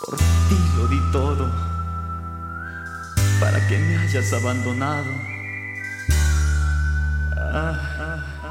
Por ti lo di todo, para que me hayas abandonado. Ah, ah.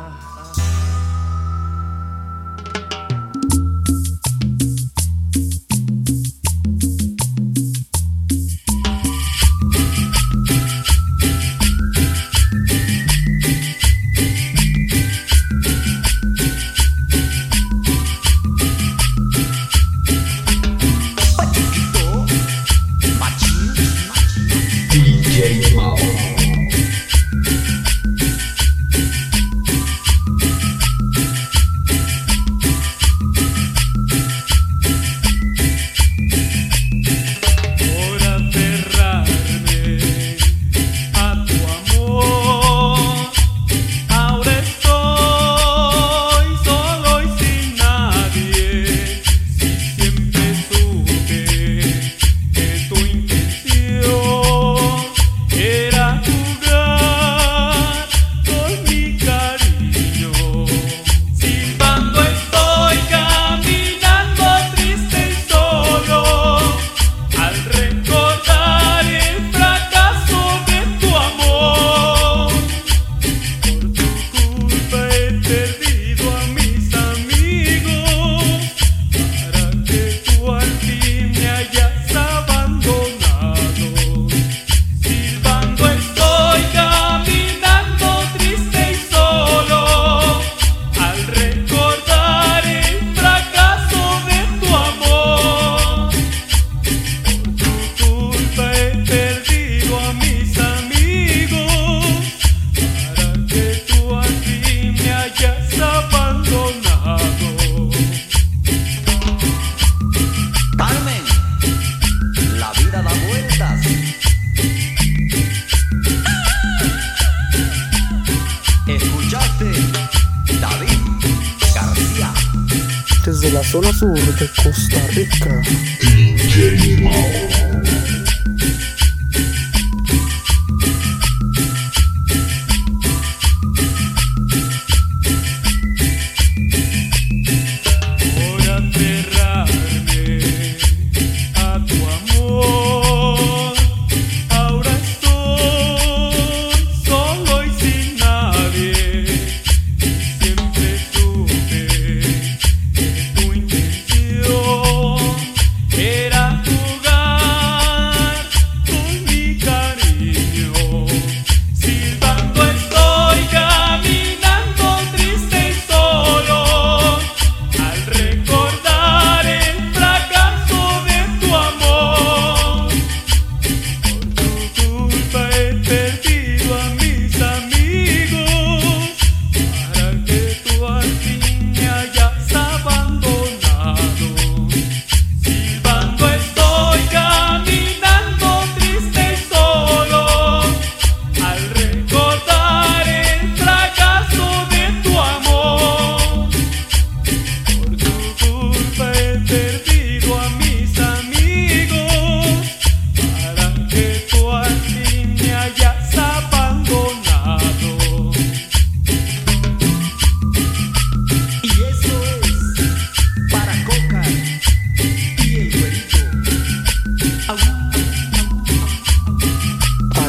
desde la zona sur de Costa Rica.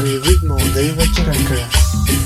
Harry Widmore, they were characters.